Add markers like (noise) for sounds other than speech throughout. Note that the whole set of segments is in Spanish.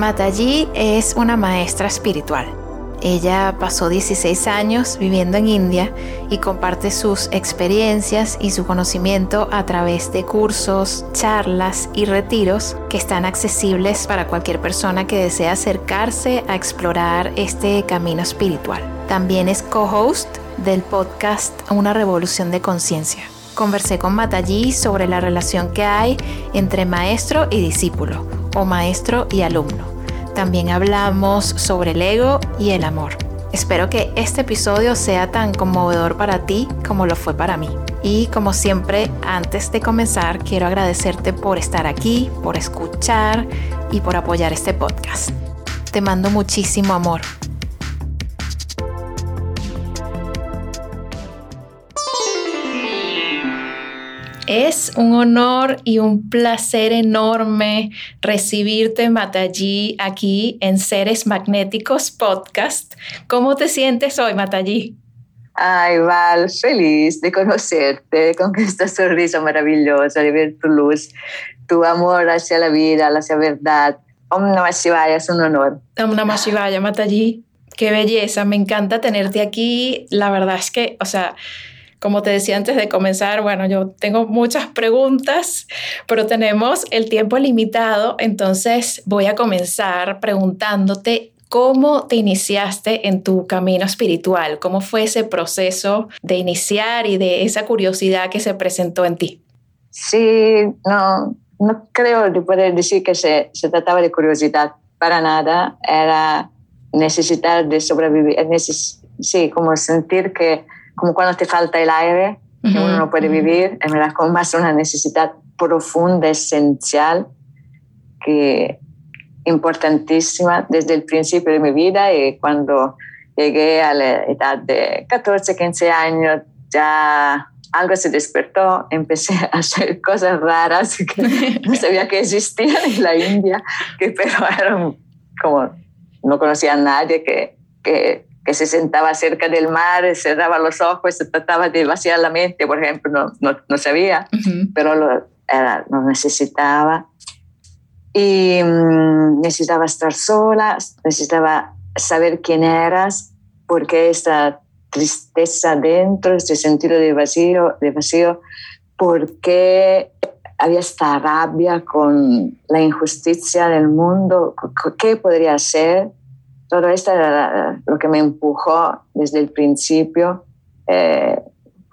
Mataji es una maestra espiritual. Ella pasó 16 años viviendo en India y comparte sus experiencias y su conocimiento a través de cursos, charlas y retiros que están accesibles para cualquier persona que desea acercarse a explorar este camino espiritual. También es co-host del podcast Una Revolución de Conciencia. Conversé con Mataji sobre la relación que hay entre maestro y discípulo o maestro y alumno. También hablamos sobre el ego y el amor. Espero que este episodio sea tan conmovedor para ti como lo fue para mí. Y como siempre, antes de comenzar, quiero agradecerte por estar aquí, por escuchar y por apoyar este podcast. Te mando muchísimo amor. Es un honor y un placer enorme recibirte, Matallí, aquí en Seres Magnéticos Podcast. ¿Cómo te sientes hoy, Matallí? Ay, Val, feliz de conocerte con esta sonrisa maravillosa, de ver tu luz, tu amor hacia la vida, hacia la verdad. Om Namah Shivaya, es un honor. Om Namah Shivaya, Matallí. Qué belleza, me encanta tenerte aquí. La verdad es que, o sea, como te decía antes de comenzar, bueno, yo tengo muchas preguntas, pero tenemos el tiempo limitado, entonces voy a comenzar preguntándote ¿Cómo te iniciaste en tu camino espiritual? ¿Cómo fue ese proceso de iniciar y de esa curiosidad que se presentó en ti? Sí, no, no creo de poder decir que se, se trataba de curiosidad para nada, era necesidad de sobrevivir, neces sí, como sentir que como cuando te falta el aire, que uno no puede vivir, en verdad como más una necesidad profunda, esencial, que importantísima desde el principio de mi vida. Y cuando llegué a la edad de 14, 15 años, ya algo se despertó, (laughs) empecé a hacer cosas raras que (laughs) no sabía que existían en la India, que (laughs) pero eran como, no conocía a nadie que, que que se sentaba cerca del mar, cerraba los ojos, se trataba de vaciar la mente, por ejemplo, no, no, no sabía, pero lo, era, lo necesitaba. Y mm, necesitaba estar sola, necesitaba saber quién eras, porque esta tristeza dentro, este sentido de vacío, de vacío, porque había esta rabia con la injusticia del mundo, ¿qué podría ser? Todo esto era lo que me empujó desde el principio, eh,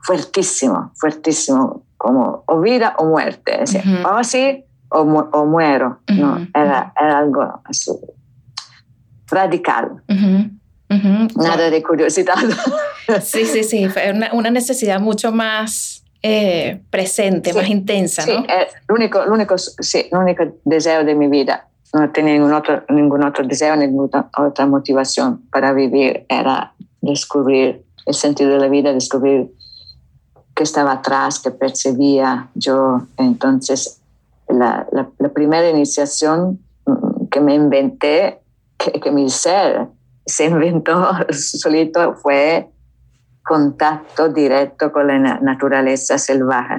fuertísimo, fuertísimo, como o vida o muerte, o o, o muero, no, era, era, algo así, radical. Nada de curiosidad. (laughs) Sí, sí, sí, fue una, necesidad mucho más eh, presente, más intensa, sí, ¿no? Eh, único, el único, sí, el único deseo de mi vida no tenía ningún otro, ningún otro deseo, ninguna otra motivación para vivir, era descubrir el sentido de la vida, descubrir qué estaba atrás, qué percibía yo. Entonces, la, primera iniciación mm, que me inventé, que, que, mi ser se inventó (laughs) solito, fue contacto directo con la naturaleza salvaje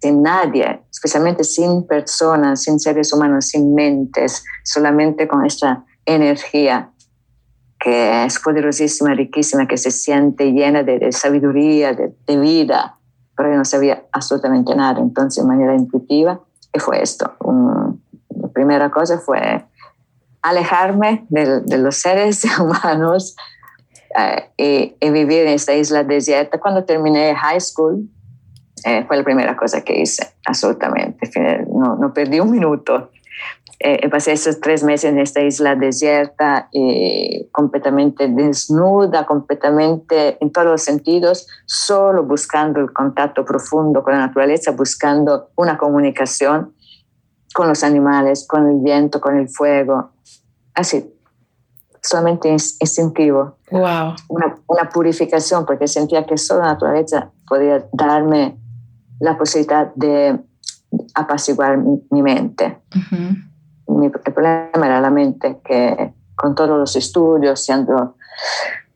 sin nadie, especialmente sin personas, sin seres humanos, sin mentes, solamente con esta energía que es poderosísima, riquísima, que se siente llena de, sabiduría, de, vida, pero no sabía absolutamente nada. Entonces, de manera intuitiva, ¿qué fue esto? la primera cosa fue alejarme de, los seres (laughs) humanos eh, y, y, vivir en esta isla desierta. Cuando terminé high school, eh, fue la primera cosa que hice, absolutamente. No, no perdí un minuto. Eh, pasé esos tres meses en esta isla desierta, completamente desnuda, completamente en todos los sentidos, solo buscando el contacto profundo con la naturaleza, buscando una comunicación con los animales, con el viento, con el fuego, así, solamente instintivo. Wow. Una, purificación, porque sentía que solo la naturaleza podía darme la posibilidad de apaciguar mi, mente. mi, el problema era la mente, que con todos los estudios, siendo,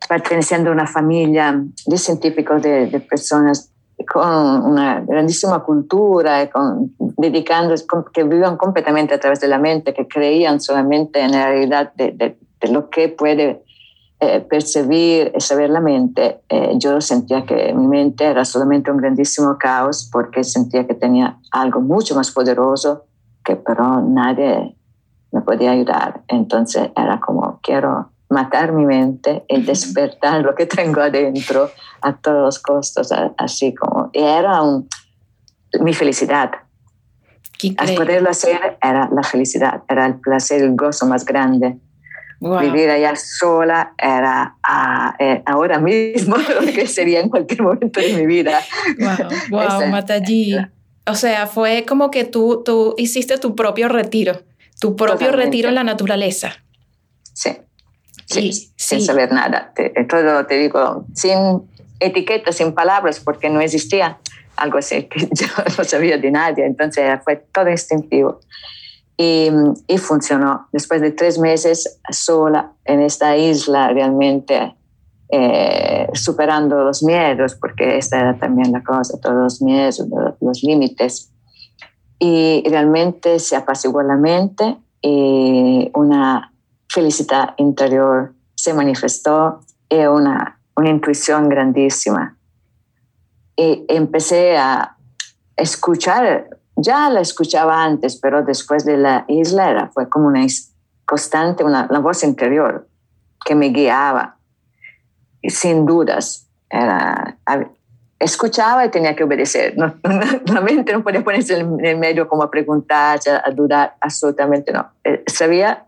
perteneciendo a una familia de científicos, de, de personas con una grandísima cultura, con, dedicando, que vivían completamente a través de la mente, que creían solamente en la realidad de, de, lo que puede eh, percibir y saber la mente, eh, yo sentía que mi mente era solamente un grandísimo caos porque sentía que tenía algo mucho más poderoso que pero nadie me podía ayudar. Entonces era como, quiero matar mi mente y despertar lo que tengo adentro a todos los costos, así como, y era un, mi felicidad. Al poderlo hacer era la felicidad, era el placer, el gozo más grande. Vivir allá sola era ah, eh, ahora mismo (laughs) lo que sería en cualquier momento de mi vida. Wow, wow (laughs) Mataji. O sea, fue como que tú, tú hiciste tu propio retiro, tu propio retiro en la naturaleza. Sí sin saber nada. todo te digo, sin etiquetas, sin palabras, porque no existía algo así que (laughs) yo no sabía de nadie. Entonces fue todo instintivo. Y, y, funcionó. Después de tres meses sola en esta isla, realmente eh, superando los miedos, porque esta era también la cosa, todos los miedos, los límites. Y realmente se apaciguó la mente y una felicidad interior se manifestó y una, una intuición grandísima. Y empecé a escuchar, ya la escuchaba antes, pero después de la isla era, fue como una constante, una, voz interior que me guiaba. Y sin dudas, era, escuchaba y tenía que obedecer. (laughs) No, la mente no podía ponerse en el medio como a preguntar, a dudar, absolutamente no. Eh, sabía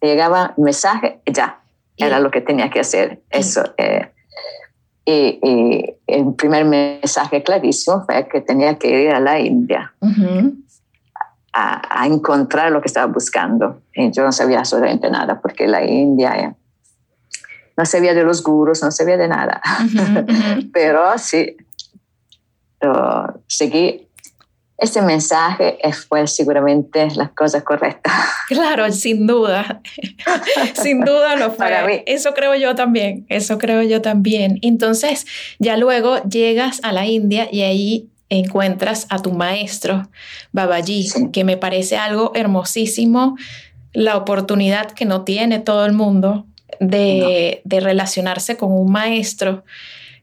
llegaba un mensaje, ya, era lo que tenía que hacer. Eso. Eh, y, el primer mensaje clarísimo fue que tenía que ir a la India a, encontrar lo que estaba buscando. Y yo no sabía absolutamente nada, porque la India eh, no sabía de los gurus, no sabía de nada. (laughs) Pero sí, seguí ese mensaje fue seguramente la cosa correcta. (laughs) Claro, sin duda. (laughs) sin duda lo fue. Para mí. Eso creo yo también. Eso creo yo también. Entonces, ya luego llegas a la India y ahí encuentras a tu maestro, Babaji, que me parece algo hermosísimo, la oportunidad que no tiene todo el mundo de, de relacionarse con un maestro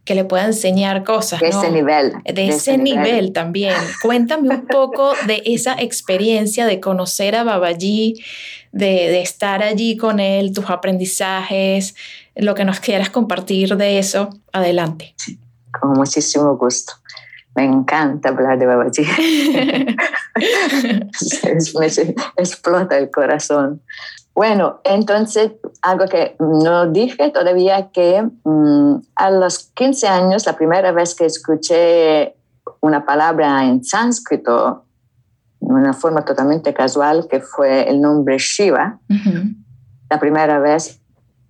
que le pueda enseñar cosas. De ese nivel. De, ese, nivel. también. Cuéntame un poco de esa experiencia de conocer a Babaji, de, de, estar allí con él, tus aprendizajes, lo que nos quieras compartir de eso. Adelante. con muchísimo gusto. Me encanta hablar de Babaji. (laughs) (laughs) me explota el corazón. Bueno, entonces algo que no dije todavía que mm, a los 15 años, la primera vez que escuché una palabra en sánscrito, de una forma totalmente casual, que fue el nombre Shiva, la primera vez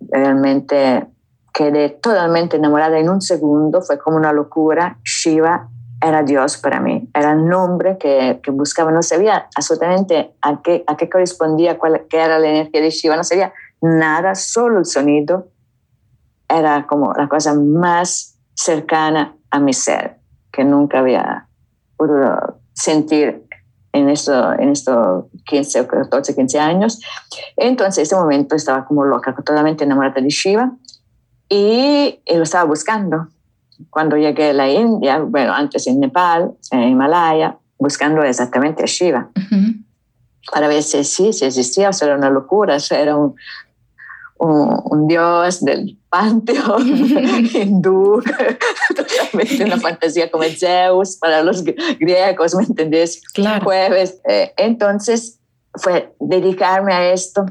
realmente quedé totalmente enamorada en un segundo, fue como una locura. Shiva era Dios para mí, era el nombre que, que buscaba, no sabía absolutamente a qué, a qué correspondía, cuál, qué era la energía de Shiva, no sabía nada, solo el sonido era como la cosa más cercana a mi ser, que nunca había podido sentir en estos en esto 15 o 14, 15 años. Entonces, en ese momento estaba como loca, totalmente enamorada de Shiva y, y lo estaba buscando cuando llegué a la India, bueno, antes en Nepal, en Himalaya, buscando exactamente a Shiva, para ver si sí, si existía, o si era una locura, si era un, un, dios del panteón (laughs) hindú, totalmente una fantasía como Zeus para los griegos, ¿me entendés? Claro. Jueves. Eh, entonces, fue dedicarme a esto.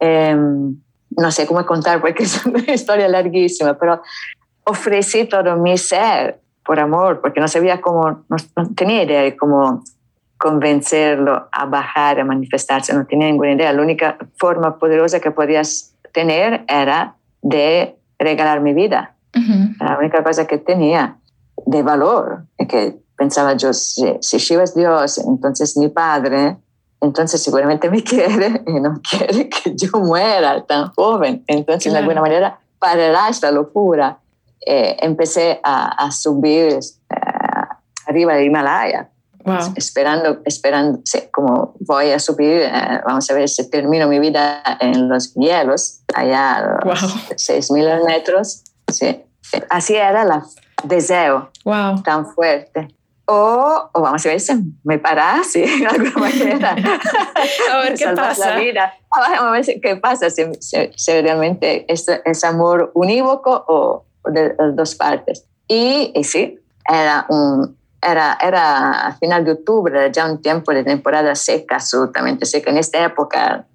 Em, no sé cómo contar porque es una historia larguísima, pero ofrecí todo mi ser por amor, porque no sabía cómo, no, tenía idea de cómo convencerlo a bajar, a manifestarse, no tenía ninguna idea. La única forma poderosa que podías tener era de regalar mi vida. La única cosa que tenía de valor, que pensaba yo, si, si Shiva es Dios, entonces mi padre, entonces seguramente me (laughs) quiere y no quiere que yo muera tan joven. Entonces, de alguna manera, parará esta locura. Eh, empecé a, subir eh, arriba del Himalaya, esperando, esperando, como voy a subir, eh, vamos a ver si termino mi vida en los hielos, allá a los 6.000 metros. Sí. Así era el deseo tan fuerte o, vamos a ver si me parase (laughs) de alguna manera. a ver (laughs) qué pasa. La vida. Vamos a ver qué pasa, si, si, realmente es, es, amor unívoco o, de las dos partes. Y, y, sí, era, un, era, era a final de octubre, ya un tiempo de temporada seca, absolutamente seca. En esta época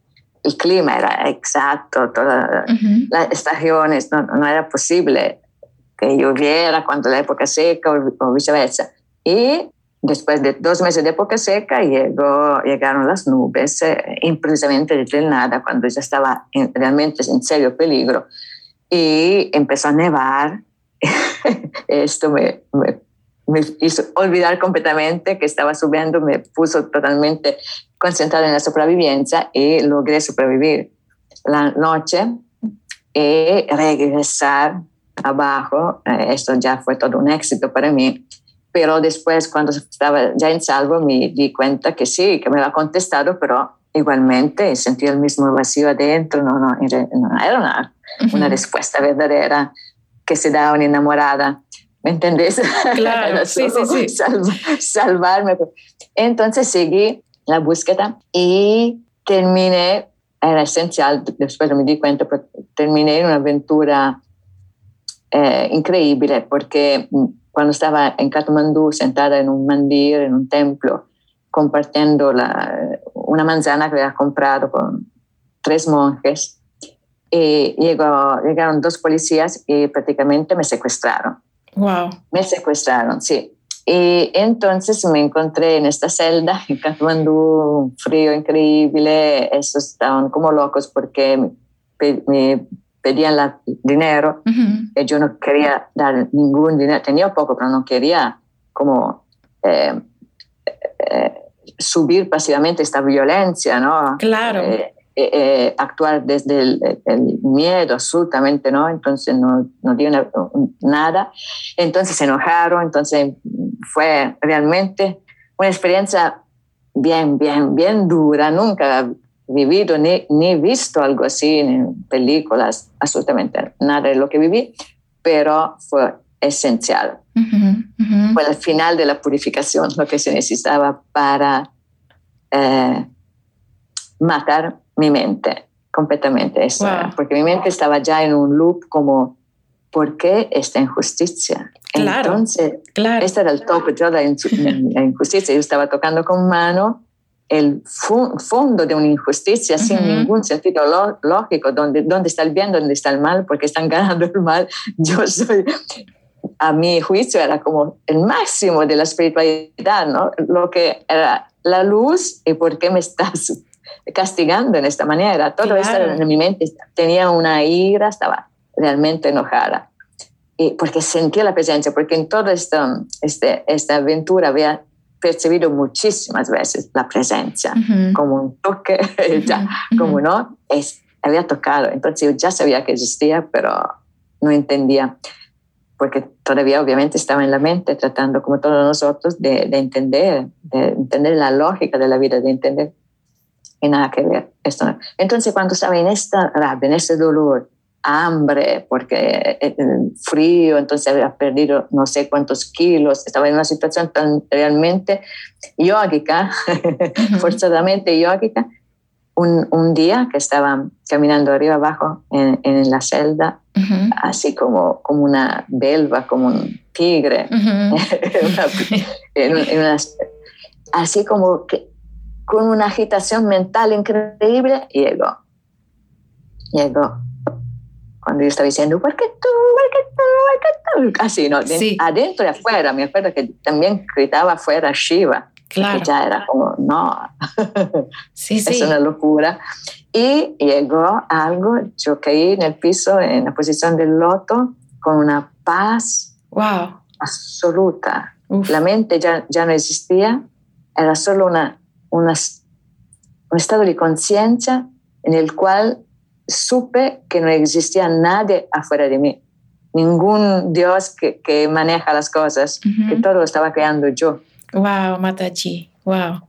el clima era exacto, todas las estaciones, no, no, era posible que lloviera cuando la época seca o viceversa. Y después de dos meses de época seca llegó, llegaron las nubes, eh, imprecisamente de nada, cuando ya estaba realmente en serio peligro. Y empezó a nevar. (laughs) Esto me, me, hizo olvidar completamente que estaba subiendo, me puso totalmente concentrada en la sobrevivencia y logré sobrevivir la noche y regresar abajo. Eh, esto ya fue todo un éxito para mí pero después cuando estaba ya en salvo me di cuenta que sí, que me lo ha contestado, pero igualmente sentí el mismo vacío adentro, no, no, no era una, una respuesta verdadera que se da a una enamorada. ¿Me entendés? (laughs) Claro, sí, sí, sí. salvarme. Entonces seguí la búsqueda y terminé, era esencial, después me di cuenta, pero terminé una aventura eh, increíble porque cuando estaba en Katmandú sentada en un mandir, en un templo, compartiendo la, una manzana que había comprado con tres monjes, y llegó, llegaron dos policías y prácticamente me secuestraron. Wow. Me secuestraron, sí. Y entonces me encontré en esta celda (laughs) en Katmandú, un frío increíble, esos estaban como locos porque me, me pedían la, dinero y yo no quería dar ningún dinero, tenía poco, pero no quería como eh, eh, subir pasivamente esta violencia, ¿no? Claro. Eh, actuar desde el, miedo, absolutamente, ¿no? Entonces no, no dio nada. Entonces se enojaron, entonces fue realmente una experiencia bien, bien, bien dura. Nunca vivido ni, ni visto algo así en películas, absolutamente nada de lo que viví, pero fue esencial. Fue el final de la purificación, lo que se necesitaba para eh, matar mi mente completamente. Eso, Porque mi mente estaba ya en un loop como, ¿por qué esta injusticia? Claro, Entonces, claro. este era el tope de la injusticia. Yo estaba tocando con mano el fondo de una injusticia sin ningún sentido lógico, donde, dónde está el bien, dónde está el mal, porque están ganando el mal. Yo soy, a mi juicio, era como el máximo de la espiritualidad, ¿no? Lo que era la luz y por qué me estás (laughs) castigando en esta manera. Todo esto en mi mente tenía una ira, estaba realmente enojada. Y porque sentía la presencia, porque en toda esta, este, esta aventura había percibido muchísimas veces la presencia, como un toque, (laughs) ya, como no, es, había tocado. Entonces yo ya sabía que existía, pero no entendía, porque todavía obviamente estaba en la mente tratando, como todos nosotros, de, de entender, de entender la lógica de la vida, de entender y nada que ver. Esto Entonces cuando estaba en esta rabia, en este dolor, hambre, porque eh, frío, entonces había perdido no sé cuántos kilos, estaba en una situación tan realmente yógica, (laughs) forzadamente yógica. Un, un, día que estaba caminando arriba abajo en, en la celda, así como, como una belva, como un tigre, (laughs) así como que con una agitación mental increíble, llegó. Llegó cuando yo estaba diciendo, ¿por qué tú? ¿por qué tú? ¿por qué tú? Así, ¿no? Adentro y afuera. Me acuerdo que también gritaba afuera Shiva. Claro. ya era como, no, sí, (laughs) sí. es una locura. Y llegó algo, yo caí en el piso en la posición del loto con una paz wow. absoluta. La mente ya, ya no existía, era solo una, una, un estado de conciencia en el cual supe que no existía nadie afuera de mí, ningún Dios que, que maneja las cosas, que todo lo estaba creando yo. Wow, Matachi, wow.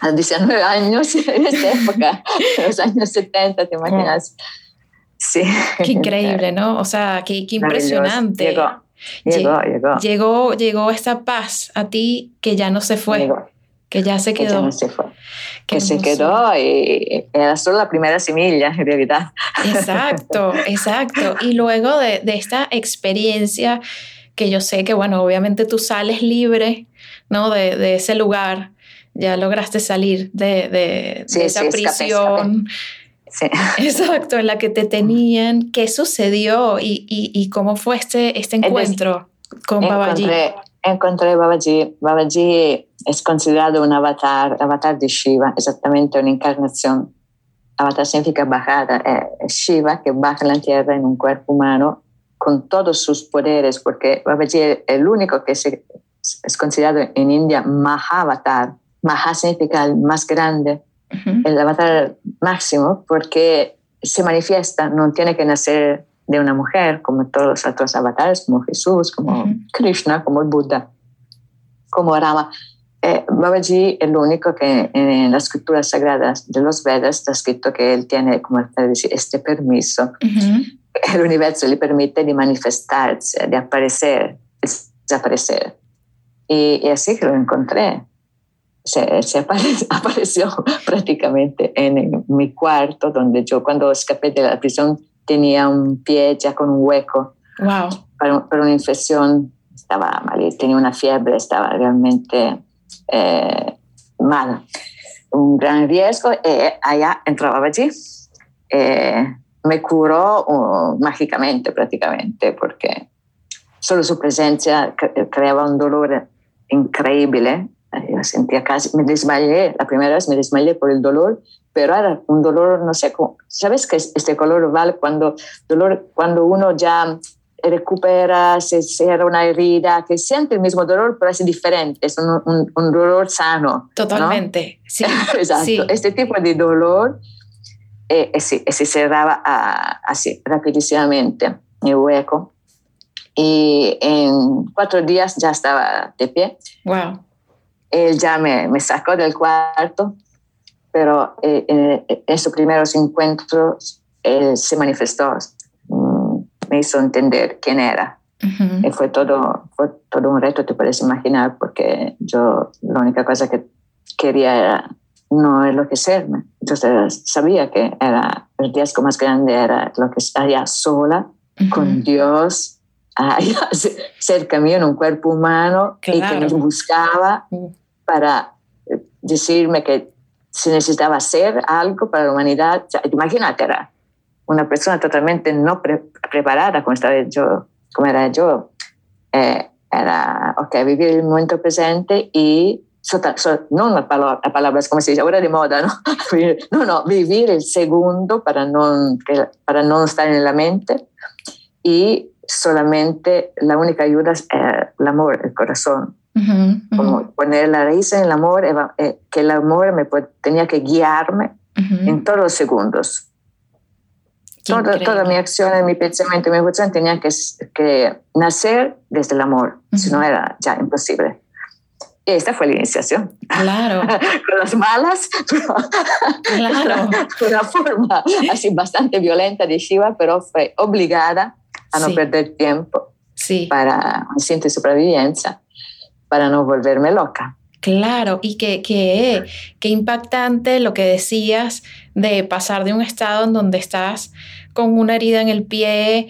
A 19 años, (laughs) en esta (laughs) época, en los años 70, ¿te imaginas? Sí. Qué increíble, ¿no? O sea, qué, qué impresionante. Llegó, llegó, llegó. Llegó, llegó esta paz a ti que ya no se fue. Que ya se quedó. Que, ya no se, fue. que se quedó y era solo la primera semilla, en realidad. Exacto, (laughs) exacto. Y luego de, de esta experiencia, que yo sé que, bueno, obviamente tú sales libre, ¿no? De, de ese lugar, ya lograste salir de, de, esa prisión. Sí. (laughs) Exacto, en la que te tenían. ¿Qué sucedió y, y, y cómo fue este, este encuentro con Babaji? Encontré, encontré Babaji. Babaji es considerado un avatar, avatar de Shiva, exactamente una encarnación. Avatar significa bajada. Es Shiva que baja la tierra en un cuerpo humano con todos sus poderes, porque Babaji es el único que se, es considerado en India Mahavatar. Maha significa el más grande, el avatar máximo, porque se manifiesta, no tiene que nacer de una mujer, como todos los otros avatares, como Jesús, como Krishna, como el Buda, como Rama. Eh, Babaji es el único que en las escrituras sagradas de los Vedas está escrito que él tiene, como decir, este permiso. El universo le permite de manifestarse, de aparecer, desaparecer. Y, así que lo encontré. Se, se (laughs) apareció, prácticamente en, mi cuarto, donde yo cuando escapé de la prisión tenía un pie ya con un hueco. Wow. Para, para una infección, estaba mal, tenía una fiebre, estaba realmente eh, mal. Un gran riesgo. Y allá entraba allí. Eh, me curó uh, mágicamente prácticamente porque solo su presencia creaba un dolor increíble. Yo sentía casi, me desmayé, la primera vez me desmayé por el dolor, pero era un dolor, no sé, cómo, ¿sabes que este color vale cuando, dolor, cuando uno ya recupera, se cierra una herida, que siente el mismo dolor, pero es diferente, es un, un, dolor sano. Totalmente, sí. (laughs) Exacto, este tipo de dolor eh, eh, se, se cerraba a, así, rapidísimamente, el hueco y en cuatro días ya estaba de pie. Wow. Él ya me, me sacó del cuarto, pero eh, en, esos primeros encuentros él se manifestó, mm, me hizo entender quién era. Y fue todo, fue todo un reto, te puedes imaginar, porque yo la única cosa que quería era no enloquecerme. Entonces sabía que era, el riesgo más grande era lo que estaría sola con Dios (laughs) cerca mío en un cuerpo humano y que me buscaba mm. para eh, decirme que se necesitaba hacer algo para la humanidad. imagínate, era una persona totalmente no preparada como, estaba yo, como era yo. Eh, era, ok, vivir el momento presente y no la palabra, la palabra, como se dice ahora de moda, ¿no? (laughs) no, no, vivir el segundo para no, para no estar en la mente y solamente la única ayuda es eh, el amor, el corazón. Como poner la raíz en el amor, eh, que el amor me tenía que guiarme en todos los segundos. Toda, toda, mi acción, mi pensamiento, mi emoción tenía que, que nacer desde el amor, si no era ya imposible. Y esta fue la iniciación. Claro. (laughs) Con las malas, (laughs) claro. una forma así bastante violenta de Shiva, pero fue obligada a no perder tiempo sí. para un instinto de supervivencia, para no volverme loca. Claro, y qué, qué, qué impactante lo que decías de pasar de un estado en donde estás con una herida en el pie,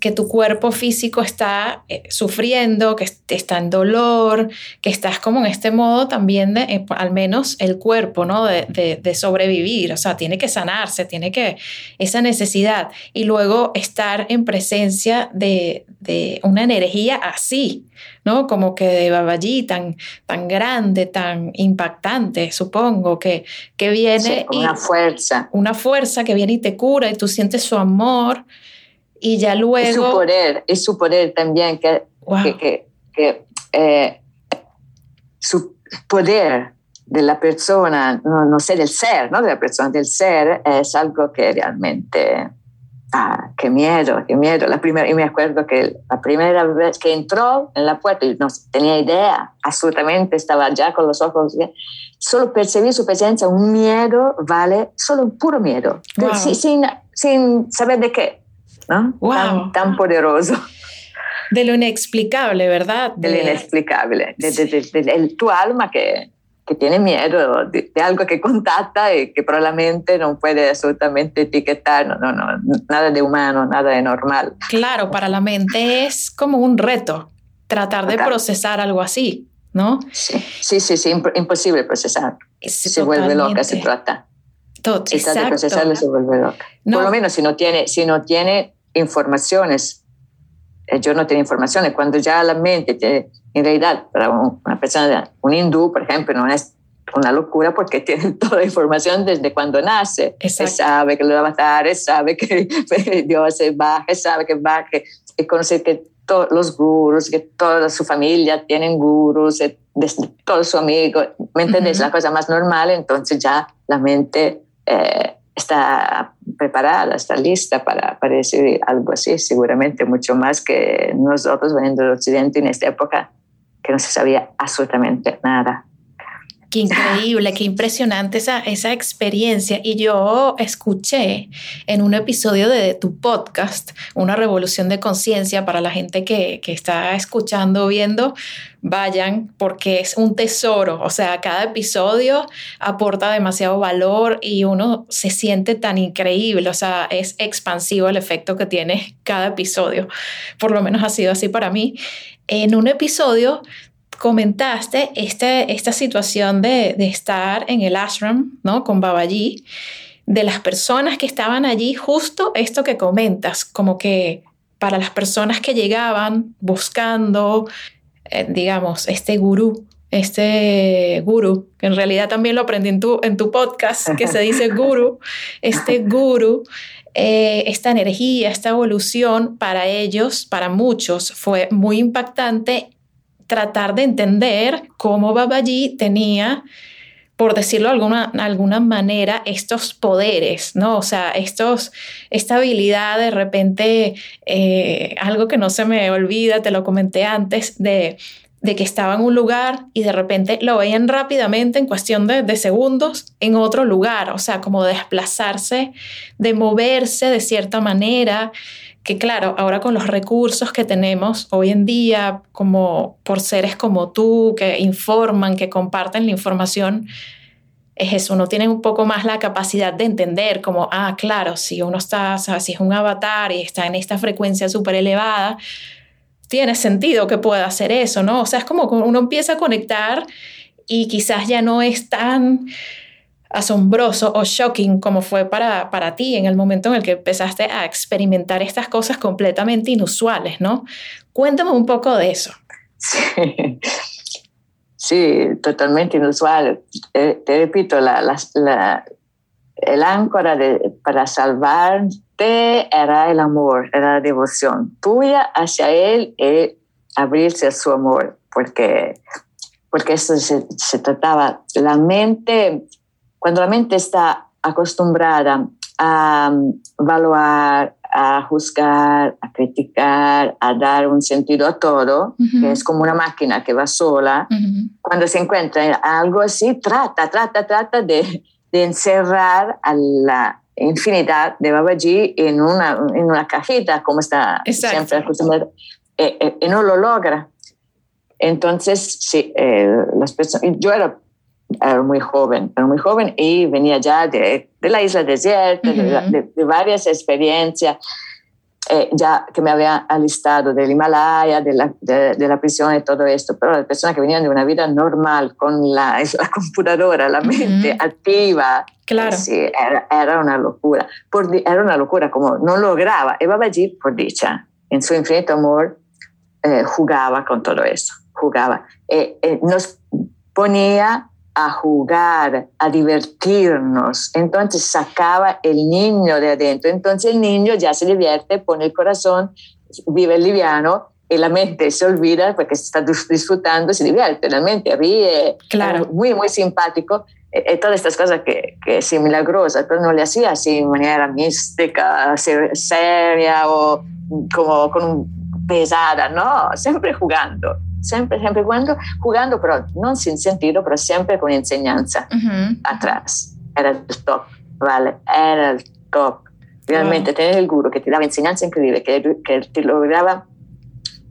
que tu cuerpo físico está eh, sufriendo, que está en dolor, que estás como en este modo también de, eh, al menos el cuerpo, ¿no? De, de, sobrevivir, o sea, tiene que sanarse, tiene que, esa necesidad, y luego estar en presencia de, de una energía así, ¿no? Como que de Babaji, tan, tan grande, tan impactante, supongo, que, que viene... una fuerza. Una fuerza que viene y te cura y tú sientes su amor y ya luego... Es su poder, es su poder también, que, que, que, eh, su poder de la persona, no, no sé, del ser, ¿no? De la persona, del ser, es algo que realmente... Ah, qué miedo, qué miedo. La primera, y me acuerdo que la primera vez que entró en la puerta, y no tenía idea, absolutamente, estaba ya con los ojos, solo percibí su presencia, un miedo, ¿vale? Solo un puro miedo, sin, sin saber de qué. Tan, poderoso. De lo inexplicable, ¿verdad? De, lo inexplicable, de, tu alma que, que tiene miedo de, algo que contacta y que probablemente no puede absolutamente etiquetar, no, no, no, nada de humano, nada de normal. Claro, para la mente es como un reto tratar de procesar algo así, ¿no? Sí, sí, sí, sí imposible procesar. se vuelve loca, se trata. Todo, trata de procesarlo, se vuelve loca. Por lo menos si no tiene, si no tiene informaciones. Eh, yo no tengo informaciones. Cuando ya la mente, en realidad, para una persona, un hindú, por ejemplo, no es una locura porque (laughs) tiene toda la información desde cuando nace. sabe que los avatares, sabe que (laughs) Dios baja, sabe que baja, y conoce que todos los gurus, que toda su familia tienen gurus, eh, todo su amigo, ¿me entiendes? La cosa más normal, entonces ya la mente eh, está preparada, está lista para, para decir algo así, seguramente mucho más que nosotros veniendo del Occidente en esta época, que no se sabía absolutamente nada. Qué (laughs) increíble, qué impresionante esa, esa experiencia. Y yo escuché en un episodio de tu podcast, Una Revolución de Conciencia, para la gente que, que está escuchando, viendo, vayan porque es un tesoro. O sea, cada episodio aporta demasiado valor y uno se siente tan increíble. O sea, es expansivo el efecto que tiene cada episodio. Por lo menos ha sido así para mí. En un episodio comentaste este, esta situación de, estar en el ashram, ¿no? Con Babaji, de las personas que estaban allí, justo esto que comentas, como que para las personas que llegaban buscando, eh, digamos, este gurú, este guru, que en realidad también lo aprendí en tu, en tu podcast, que se dice (laughs) guru, este guru, eh, esta energía, esta evolución para ellos, para muchos, fue muy impactante tratar de entender cómo Babaji tenía, por decirlo de alguna, alguna manera, estos poderes, ¿no? O sea, estos, esta habilidad de repente, eh, algo que no se me olvida, te lo comenté antes, de, de que estaba en un lugar y de repente lo veían rápidamente en cuestión de, de, segundos en otro lugar, o sea, como desplazarse, de moverse de cierta manera, que claro, ahora con los recursos que tenemos hoy en día, como por seres como tú, que informan, que comparten la información, es eso, uno tiene un poco más la capacidad de entender como, ah, claro, si uno está, si es un avatar y está en esta frecuencia súper elevada, tiene sentido que pueda hacer eso, ¿no? O sea, es como uno empieza a conectar y quizás ya no es tan asombroso o shocking como fue para, para ti en el momento en el que empezaste a experimentar estas cosas completamente inusuales, ¿no? Cuéntame un poco de eso. Sí, (laughs) sí totalmente inusual. Te, repito, la, la, el áncora de, para era el amor, era la devoción tuya hacia Él y abrirse a su amor, porque, porque eso se, se trataba. La mente cuando la mente está acostumbrada a um, evaluar, a juzgar, a criticar, a dar un sentido a todo, que es como una máquina que va sola, cuando se encuentra en algo así, trata, trata, trata de, de, encerrar a la infinidad de Babaji en una, en una cajita, como está siempre acostumbrado, eh, eh, y no lo logra. Entonces, sí, eh, las personas, yo era era muy joven, era muy joven y venía ya de, de la isla desierta, de, de, varias experiencias. Eh, ya que me había alistado del Himalaya, de la, de, la prisión y todo esto, pero las personas que venían de una vida normal, con la, (laughs) la computadora, la mente activa, claro. sí, era, era, una locura. Por, era una locura, como no lograba. Y Babaji, por dicha, en su infinito amor, eh, jugaba con todo eso, jugaba. Eh, nos ponía a jugar, a divertirnos. Entonces sacaba el niño de adentro. Entonces el niño ya se divierte, pone el corazón, vive liviano y la mente se olvida porque se está disfrutando, se divierte, la mente ríe. Claro. Muy, muy simpático. E, e todas estas cosas que, que sí milagrosas, pero no le hacía así de manera mística, seria o como con un pesada, no, siempre jugando siempre, siempre jugando, jugando, pero no sin sentido, pero siempre con enseñanza atrás. Era el top, ¿vale? Era el top. Realmente tener el guru que te daba enseñanza increíble, que, que te lograba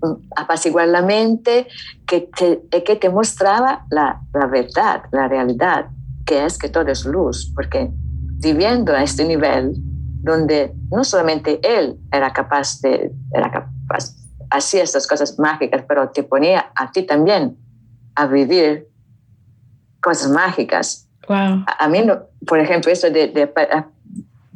mm, apaciguar la mente, que te, que te mostraba la, la verdad, la realidad, que es que todo es luz, porque viviendo a este nivel donde no solamente él era capaz de, era capaz, hacía estas cosas mágicas, pero te ponía a ti también a vivir cosas mágicas. Wow. A, mí, por ejemplo, esto de, de,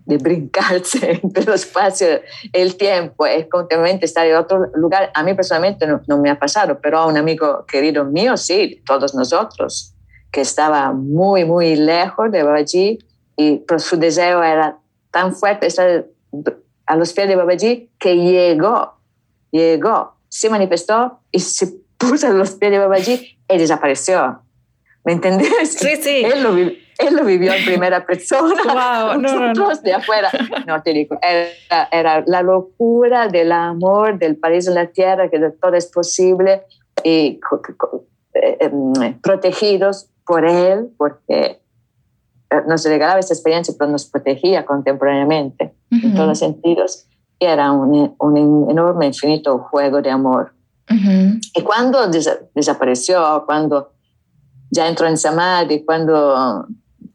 de brincarse (laughs) entre el espacio, el tiempo, es continuamente estar en otro lugar. A mí personalmente no, no, me ha pasado, pero a un amigo querido mío, sí, todos nosotros, que estaba muy, muy lejos de Babaji y pero su deseo era tan fuerte estar a los pies de Babaji que llegó llegó, se manifestó y se (laughs) puso los pies de Babaji y desapareció. ¿Me entendés? Sí, sí. (laughs) Él lo, él lo vivió en primera persona. (laughs) Wow, no, no, de afuera. No te digo, era, era, la locura del amor, del país en la tierra, que todo es posible y eh, em, protegidos por él, porque eh, nos regalaba esta experiencia, pero nos protegía contemporáneamente en todos los sentidos era un, un enorme, infinito juego de amor. Y cuando desapareció, cuando ya entró en Samadhi, cuando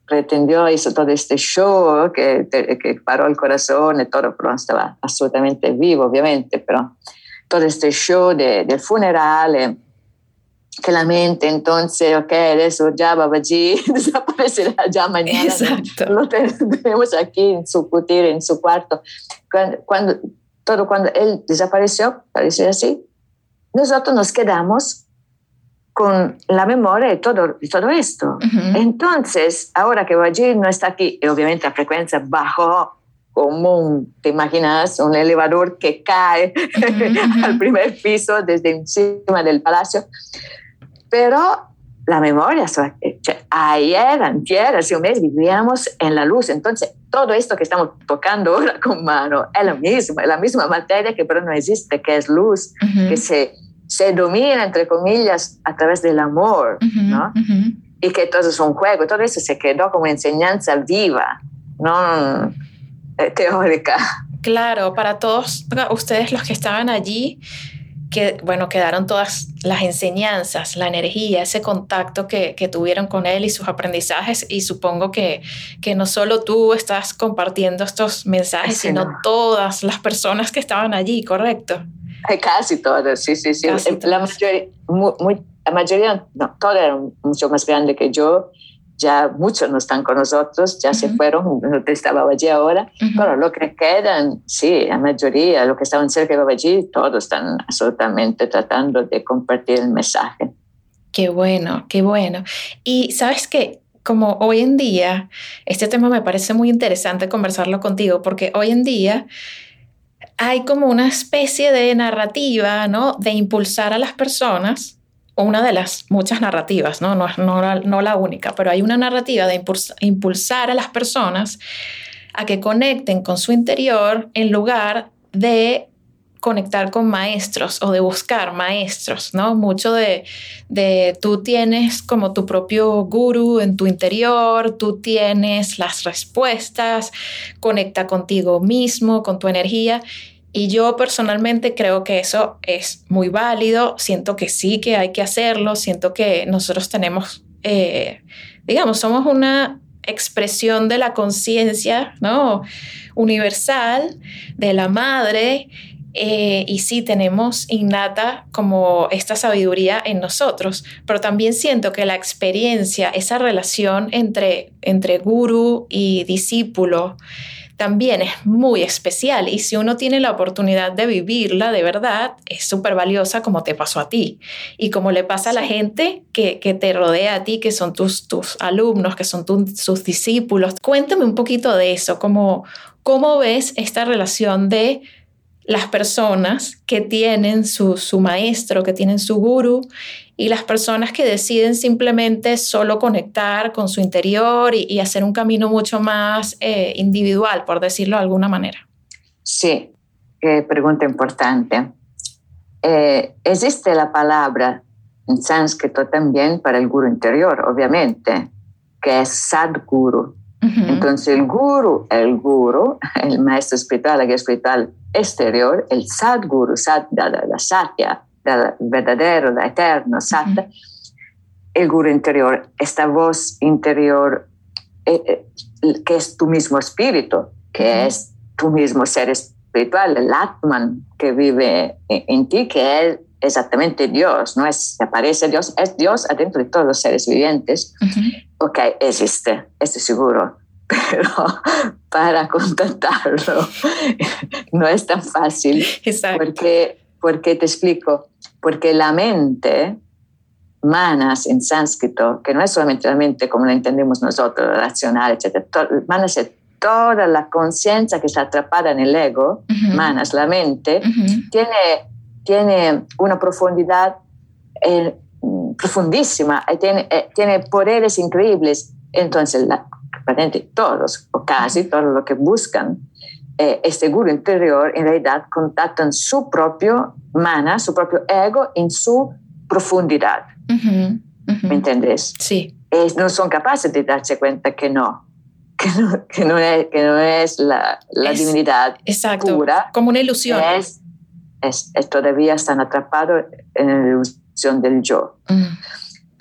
pretendió, hizo todo este show que, que paró el corazón y todo, pero estaba absolutamente vivo, obviamente, pero todo este show de, del funeral, eh, que la mente entonces, ok, eso ya Babaji (laughs) desaparecerá ya mañana. Exacto. Lo (laughs) tenemos aquí en su cutir, en su cuarto. Cuando, todo cuando él desapareció, parece así, nosotros nos quedamos con la memoria de todo, de todo esto. Entonces, ahora que Babaji no está aquí, y obviamente la frecuencia bajó como un, te imaginas, un elevador que cae (laughs) al primer piso desde encima del palacio pero la memoria, ayer, antier, hace un mes vivíamos en la luz, entonces todo esto que estamos tocando ahora con mano es lo mismo, es la misma materia que pero no existe, que es luz, que se, se domina, entre comillas, a través del amor, ¿no? Y que todo es un juego, todo eso se quedó como enseñanza viva, no eh, teórica. Claro, para todos ustedes los que estaban allí, que, bueno, quedaron todas las enseñanzas, la energía, ese contacto que, que, tuvieron con él y sus aprendizajes. Y supongo que, que no solo tú estás compartiendo estos mensajes, sino todas las personas que estaban allí, ¿correcto? Casi todas, sí, sí, sí. La mayoría, muy, la mayoría, no, todas eran mucho más grandes que yo ya muchos no están con nosotros, ya se fueron, no estaba allí ahora, pero lo que quedan, sí, la mayoría, lo que estaban cerca de allí, todos están absolutamente tratando de compartir el mensaje. Qué bueno, qué bueno. Y sabes que como hoy en día, este tema me parece muy interesante conversarlo contigo, porque hoy en día hay como una especie de narrativa, ¿no? De impulsar a las personas una de las muchas narrativas, ¿no? No, no, la única, pero hay una narrativa de impulsar a las personas a que conecten con su interior en lugar de conectar con maestros o de buscar maestros, ¿no? Mucho de, de tú tienes como tu propio guru en tu interior, tú tienes las respuestas, conecta contigo mismo, con tu energía y yo personalmente creo que eso es muy válido, siento que sí que hay que hacerlo, siento que nosotros tenemos eh, digamos, somos una expresión de la conciencia, ¿no? Universal, de la madre, eh, y sí tenemos innata como esta sabiduría en nosotros, pero también siento que la experiencia, esa relación entre, entre guru y discípulo, también es muy especial y si uno tiene la oportunidad de vivirla de verdad, es súper valiosa como te pasó a ti y como le pasa a la gente que, te rodea a ti, que son tus, tus alumnos, que son tus discípulos. Cuéntame un poquito de eso, cómo, cómo ves esta relación de las personas que tienen su, maestro, que tienen su guru, y las personas que deciden simplemente solo conectar con su interior y, hacer un camino mucho más eh, individual, por decirlo de alguna manera. Sí, pregunta importante. Eh, existe la palabra en sánscrito también para el guru interior, obviamente, que es sadguru. Entonces el guru, el guru, el maestro espiritual, la guía espiritual exterior, el Sadguru, Sad, la, Satya, del verdadero, la eterno, Satya, el Guru interior, esta voz interior eh, eh, que es tu mismo espíritu, que es tu mismo ser espiritual, el Atman que vive en, ti, que es exactamente Dios, no es, aparece Dios, es Dios adentro de todos los seres vivientes. Ok, existe, estoy seguro (laughs) pero para contactarlo (laughs) no es tan fácil. Exacto. Porque, porque te explico, porque la mente, manas en sánscrito, que no es solamente la mente como la entendemos nosotros, racional, etc. Manas es toda la conciencia que está atrapada en el ego, manas, la mente, tiene, tiene una profundidad eh, profundísima, tiene, eh, tiene poderes increíbles. Entonces, la, todos o casi todos los que buscan eh, este guru interior en realidad contactan su propio mana, su propio ego en su profundidad. ¿Me entiendes? Sí. no son capaces de darse cuenta (laughs) que no, que no, es, que no es la, la divinidad exacto, pura. Como una ilusión. Es, es, todavía están atrapados en la ilusión del yo. Mm.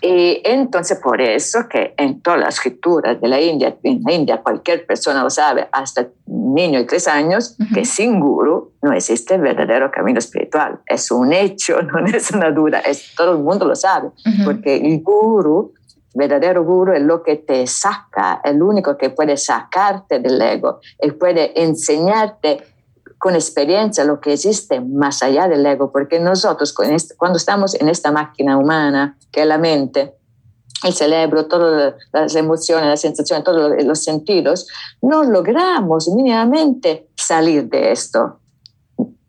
Y entonces por eso que en todas las escrituras de la India, en la India cualquier persona lo sabe, hasta niño de tres años, que sin guru no existe el verdadero camino espiritual. Es un hecho, (laughs) no es una duda, es, todo el mundo lo sabe, porque el guru, verdadero guru es lo que te saca, el único que puede sacarte del ego, y puede enseñarte con experiencia lo que existe más allá del ego, porque nosotros cuando estamos en esta máquina humana, que es la mente, el cerebro, todas las emociones, las sensaciones, todos los sentidos, no logramos mínimamente salir de esto.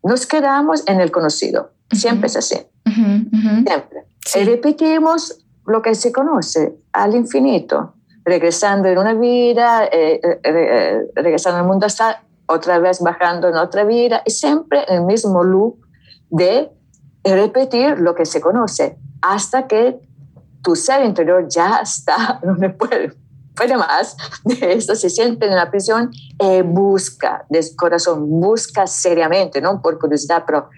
Nos quedamos en el conocido. Siempre es así. Siempre. Y repetimos lo que se conoce al infinito, regresando en una vida, eh, eh, eh, regresando al mundo otra vez bajando en otra vida, y siempre el mismo loop de repetir lo que se conoce hasta que tu ser interior ya está, (laughs) no puede, puede más de eso, se siente en la prisión y busca, de corazón, busca seriamente, no por curiosidad, pero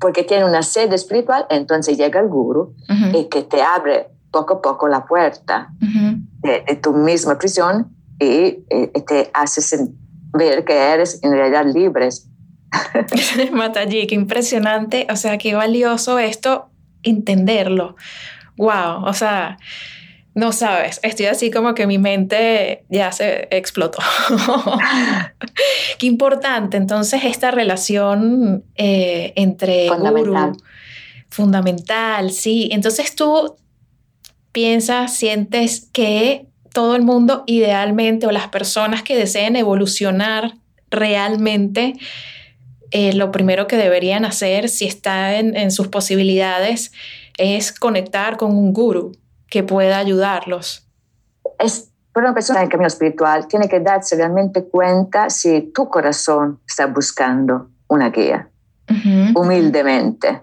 porque tiene una sed espiritual, entonces llega el guru y que te abre poco a poco la puerta de, tu misma prisión y, y te hace sentir ver que eres en realidad libres. (laughs) Matallí, qué impresionante, o sea, qué valioso esto, entenderlo. Wow, o sea, no sabes, estoy así como que mi mente ya se explotó. (laughs) qué importante, entonces, esta relación eh, entre fundamental. fundamental, sí. Entonces tú piensas, sientes que todo el mundo idealmente o las personas que deseen evolucionar realmente, eh, lo primero que deberían hacer, si está en, sus posibilidades, es conectar con un guru que pueda ayudarlos. Es, para una persona en camino espiritual tiene que darse realmente cuenta si tu corazón está buscando una guía, humildemente.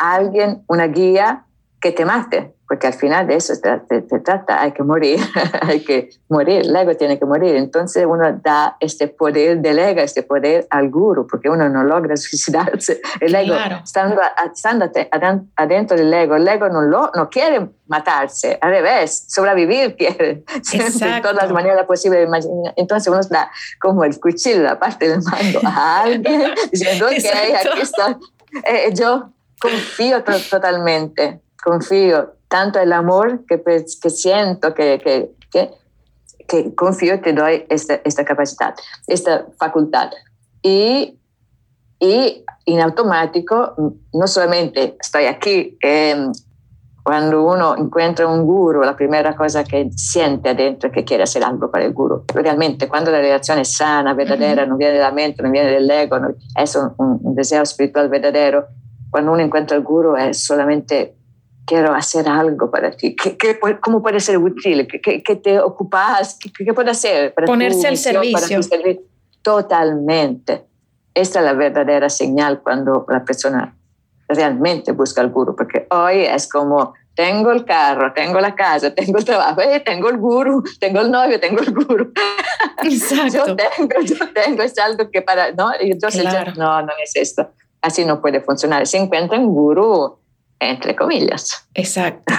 Alguien, una guía que te mate, porque al final de eso te, trata, hay que morir, (laughs) hay que morir, el ego tiene que morir. Entonces uno da este poder, delega este poder al guru, porque uno no logra (laughs) suicidarse. El ego, estando, estando adentro del ego, el ego no, lo, no quiere matarse, al revés, sobrevivir quiere, (laughs) de todas las maneras posibles. Entonces uno da como el cuchillo, la parte del mando a alguien, diciendo, ok, aquí está. Eh, yo confío totalmente confío tanto el amor que, pues, que siento, que, que, que, que confío te doy esta, esta capacidad, esta facultad. Y, y en automático, no solamente estoy aquí, eh, cuando uno encuentra un guru, la primera cosa que siente adentro es que quiere hacer algo para el guru. Realmente, cuando la relación es sana, verdadera, no viene de la mente, no viene del ego, no, es un, un, deseo espiritual verdadero, cuando uno encuentra el guru es solamente quiero hacer algo para ti. ¿Qué, qué, cómo puede ser útil? ¿Qué, qué te ocupas? ¿Qué, qué puede hacer? Para Ponerse al servicio. Totalmente. Esta es la verdadera señal cuando la persona realmente busca al guru, porque hoy es como, tengo el carro, tengo la casa, tengo el trabajo, eh, tengo el guru, tengo el novio, tengo el guru. (laughs) Exacto. yo tengo, yo tengo, es algo que para, ¿no? Entonces, claro. no, no es esto. Así no puede funcionar. Se encuentra un guru entre comillas. Exacto.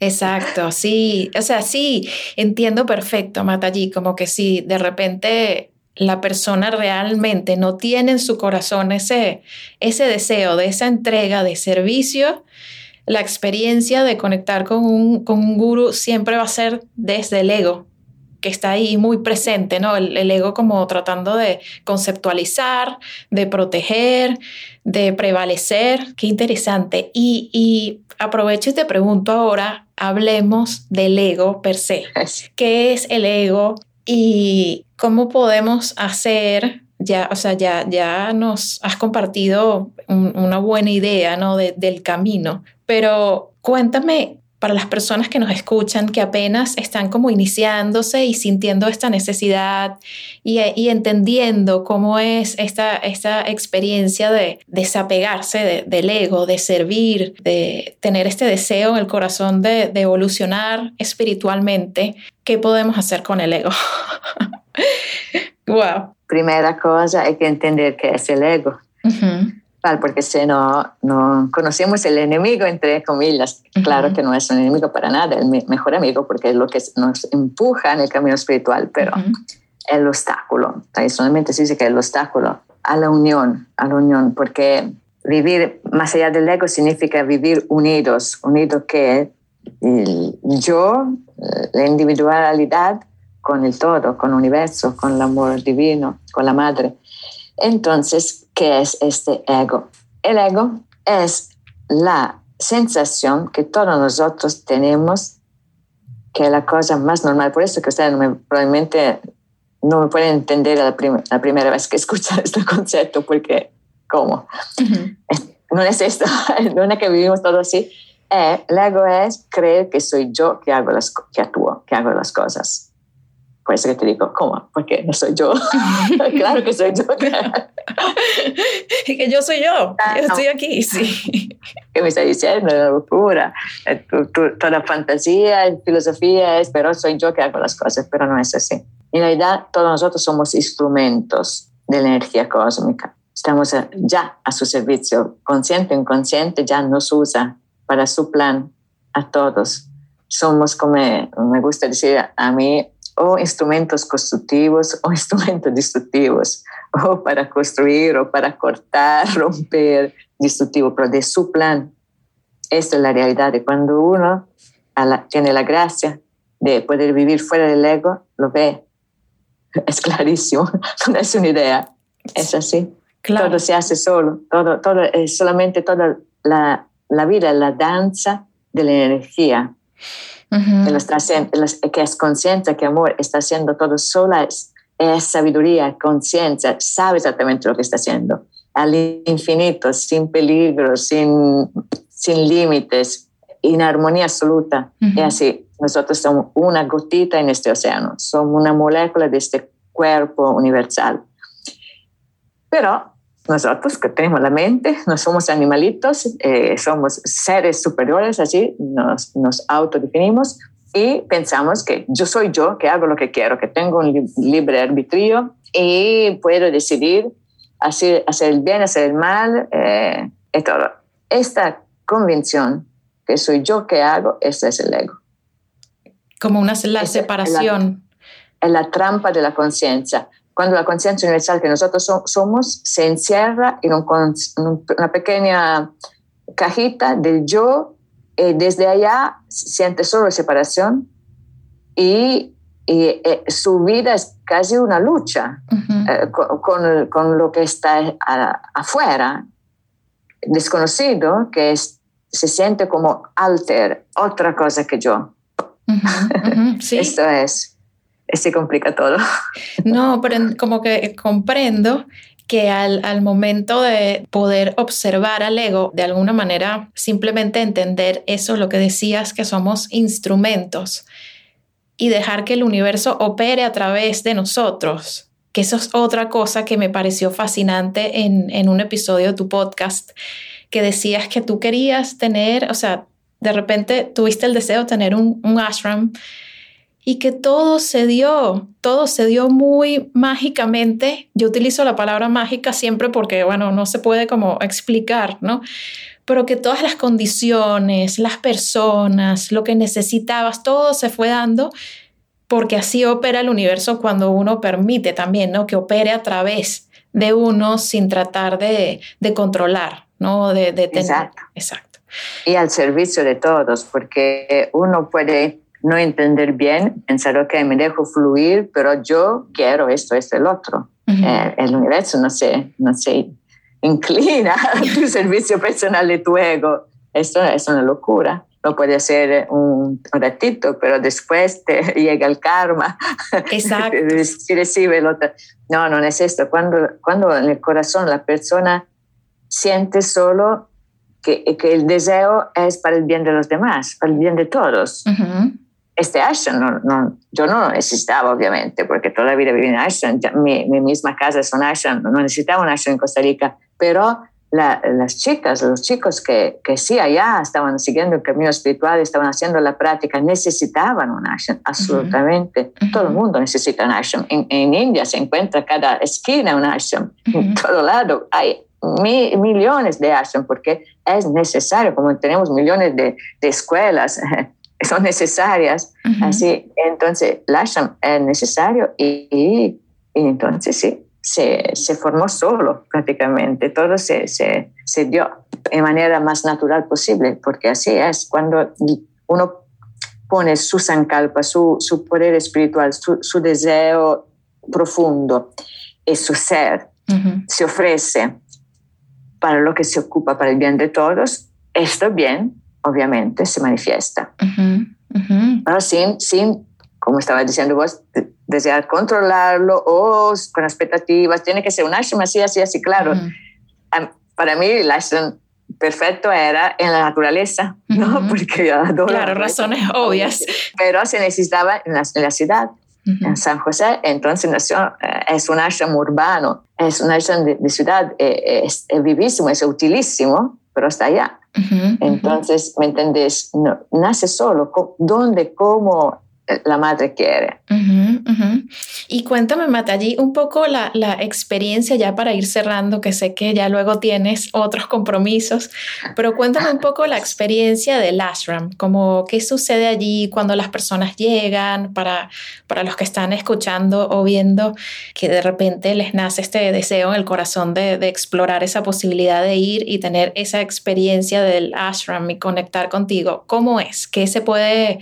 Exacto, sí, o sea, sí, entiendo perfecto, Matallí, como que si de repente la persona realmente no tiene en su corazón ese, ese deseo de esa entrega de servicio, la experiencia de conectar con un, con un guru siempre va a ser desde el ego, que está ahí muy presente, ¿no? El, ego como tratando de conceptualizar, de proteger, de prevalecer. Qué interesante. Y, y aprovecho y te pregunto ahora, hablemos del ego per se. ¿Qué es el ego y cómo podemos hacer ya, o sea, ya, ya nos has compartido una buena idea ¿no? del camino, pero cuéntame para las personas que nos escuchan, que apenas están como iniciándose y sintiendo esta necesidad y, entendiendo cómo es esta, esta experiencia de desapegarse del ego, de servir, de tener este deseo en el corazón de, evolucionar espiritualmente, ¿qué podemos hacer con el ego? (laughs) wow. Primera cosa, hay que entender qué es el ego porque si no, no conocemos el enemigo, entre comillas. Claro que no es un enemigo para nada, el mejor amigo, porque es lo que nos empuja en el camino espiritual, pero el obstáculo, tradicionalmente se dice que el obstáculo a la unión, a la unión, porque vivir más allá del ego significa vivir unidos, unidos que el yo, la individualidad con el todo, con el universo, con el amor divino, con la madre. Entonces, ¿qué es este ego? El ego es la sensación que todos nosotros tenemos que es la cosa más normal. Por eso que ustedes probablemente no me pueden entender la, la, primera vez que (laughs) escuchan este concepto, porque ¿cómo? No es esto, (laughs) no es que vivimos todo así. Eh, el ego es creer que soy yo que hago las, que actúo, que hago las cosas. Por eso que te digo, ¿cómo? Porque no soy yo. (laughs) claro que soy yo. que yo soy yo. Ah, yo estoy aquí, sí. ¿Qué me está diciendo? La locura. Eh, toda fantasía, filosofía es, pero soy yo que hago las cosas, pero no es así. En realidad, todos nosotros somos instrumentos de la energía cósmica. Estamos ya a su servicio. Consciente o inconsciente ya nos usa para su plan a todos. Somos, como me gusta decir a mí, o instrumentos constructivos o (laughs) instrumentos destructivos, o para construir o para cortar, (laughs) romper, destructivo, pero de su plan. Esta es la realidad de cuando uno tiene la gracia de poder vivir fuera del ego, lo ve. (laughs) Es clarísimo, no es una idea, es así. Todo se hace solo, todo, todo es solamente toda la, la vida, la danza de la energía que es conciencia, que amor está haciendo todo sola, es, es sabiduría, conciencia, sabe exactamente lo que está haciendo, al infinito, sin peligro, sin, sin límites, en armonía absoluta. Y así, nosotros somos una gotita en este océano, somos una molécula de este cuerpo universal. Pero nosotros que tenemos la mente, no somos animalitos, eh, somos seres superiores, así nos, nos autodefinimos y pensamos que yo soy yo, que hago lo que quiero, que tengo un libre arbitrio y puedo decidir hacer, hacer el bien, hacer el mal eh, y todo. Esta convicción que soy yo que hago, ese es el ego. Como una la separación. Es la, trampa de la conciencia. Cuando la conciencia universal que nosotros somos se encierra en una pequeña cajita del yo eh, desde allá siente solo separación y, eh, su vida es casi una lucha eh, con, con, lo que está afuera, desconocido, que se siente como alter, otra cosa que yo. (laughs) Esto es, se complica todo. No, pero como que comprendo que al, momento de poder observar al ego, de alguna manera, simplemente entender eso, lo que decías, que somos instrumentos y dejar que el universo opere a través de nosotros, que eso es otra cosa que me pareció fascinante en, un episodio de tu podcast, que decías que tú querías tener, o sea, de repente tuviste el deseo de tener un, un ashram y que todo se dio, todo se dio muy mágicamente. Yo utilizo la palabra mágica siempre porque, bueno, no se puede como explicar, ¿no? Pero que todas las condiciones, las personas, lo que necesitabas, todo se fue dando porque así opera el universo cuando uno permite también, ¿no? Que opere a través de uno sin tratar de, controlar, ¿no? De, de tener. Exacto. Exacto. Y al servicio de todos, porque uno puede no entender bien, pensar, ok, me dejo fluir, pero yo quiero esto, esto, el otro. Eh, el universo no se, no se inclina (laughs) a tu servicio personal de tu ego. Esto es una locura. No puede ser un, ratito, pero después te (laughs) llega el karma. Exacto. y recibe el otro. No, no es esto. Cuando, cuando en el corazón la persona siente solo que, que, el deseo es para el bien de los demás, para el bien de todos este ashram, no, yo no necesitaba obviamente, porque toda la vida viví en ashram, mi, mi, misma casa es un ashram, no necesitaba un ashram en Costa Rica, pero las chicas, los chicos que, que sí allá estaban siguiendo el camino espiritual, estaban haciendo la práctica, necesitaban un ashram, absolutamente. Todo el mundo necesita un ashram. En, en, India se encuentra cada esquina un ashram, en todo lado hay millones de ashram, porque es necesario, como tenemos millones de, de escuelas, (laughs) son necesarias. Así, entonces, el ashram es necesario y, y, entonces sí, se, se, formó solo prácticamente, todo se, se, se, dio de manera más natural posible, porque así es, cuando uno pone su sankalpa, su, su poder espiritual, su, su, deseo profundo y su ser, se ofrece para lo que se ocupa, para el bien de todos, esto bien obviamente se manifiesta. Pero sin, sin, como estaba diciendo vos, desear controlarlo o con expectativas, tiene que ser un ashram así, así, así, claro. Para mí el ashram perfecto era en la naturaleza, ¿no? Porque yo adoro. Claro, razones obvias. Pero se necesitaba en la, ciudad. En San José, entonces nació, eh, es un ashram urbano, es un ashram de, ciudad, eh, es, es, vivísimo, es utilísimo, pero está allá. Entonces, ¿me entendés? nace solo. ¿Dónde, cómo la madre quiere? Y cuéntame, allí un poco la, la, experiencia ya para ir cerrando, que sé que ya luego tienes otros compromisos, pero cuéntame un poco la experiencia del ashram, como qué sucede allí cuando las personas llegan, para, para los que están escuchando o viendo, que de repente les nace este deseo en el corazón de, de explorar esa posibilidad de ir y tener esa experiencia del ashram y conectar contigo. ¿Cómo es? ¿Qué se puede,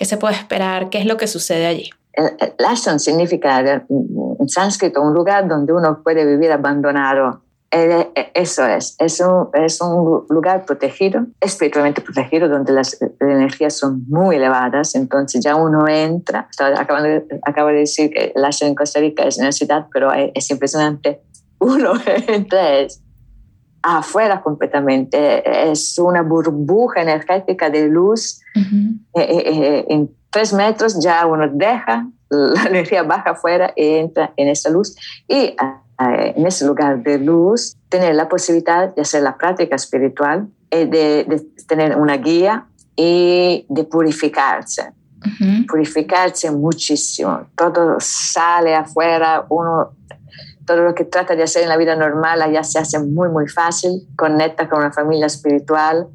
qué se puede esperar? ¿Qué es lo que sucede allí? el ashram significa en sánscrito un lugar donde uno puede vivir abandonado. Eh, eh, eso es, es un, es un lugar protegido, espiritualmente protegido, donde las energías son muy elevadas, entonces ya uno entra, acabo de, acabo de decir que el ashram en Costa Rica es una ciudad, pero es, impresionante, (laughs) uno entra es afuera completamente, es una burbuja energética de luz eh, en tres metros ya uno deja, (laughs) la energía baja afuera y entra en esa luz. Y eh, en ese lugar de luz, tener la posibilidad de hacer la práctica espiritual, y de, tener una guía y de purificarse. Purificarse muchísimo. Todo sale afuera, uno todo lo que trata de hacer en la vida normal allá se hace muy, muy fácil, conecta con una familia espiritual,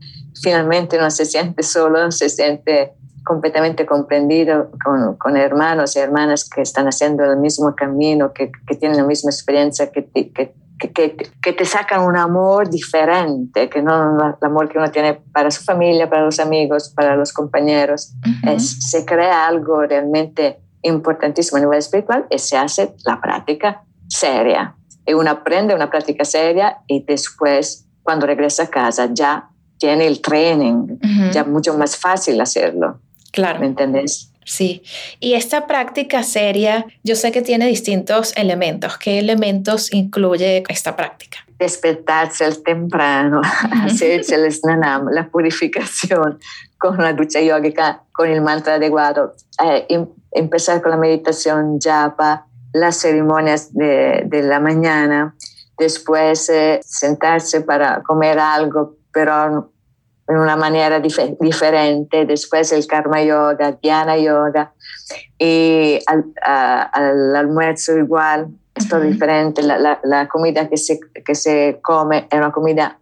finalmente no se siente solo, se siente completamente comprendido con, con hermanos y hermanas que están haciendo el mismo camino, que, que tienen la misma experiencia, que, que, que, que, te sacan un amor diferente, que no el amor que uno tiene para su familia, para los amigos, para los compañeros. es, se crea algo realmente importantísimo a nivel espiritual y se hace la práctica seria. Y uno aprende una práctica seria y después, cuando regresa a casa, ya tiene el training, ya mucho más fácil hacerlo. Claro. ¿Me entendés? Sí, y esta práctica seria, yo sé que tiene distintos elementos. ¿Qué elementos incluye esta práctica? Despertarse al temprano, hacerse el snanam, la purificación con la ducha yogica, con el mantra adecuado, eh, em, empezar con la meditación japa, las ceremonias de, de la mañana, después eh, sentarse para comer algo, pero en una manera diferente, después el karma yoga, dhyana yoga, y al, al almuerzo igual, es todo diferente, la, la, comida que se, que se come es una comida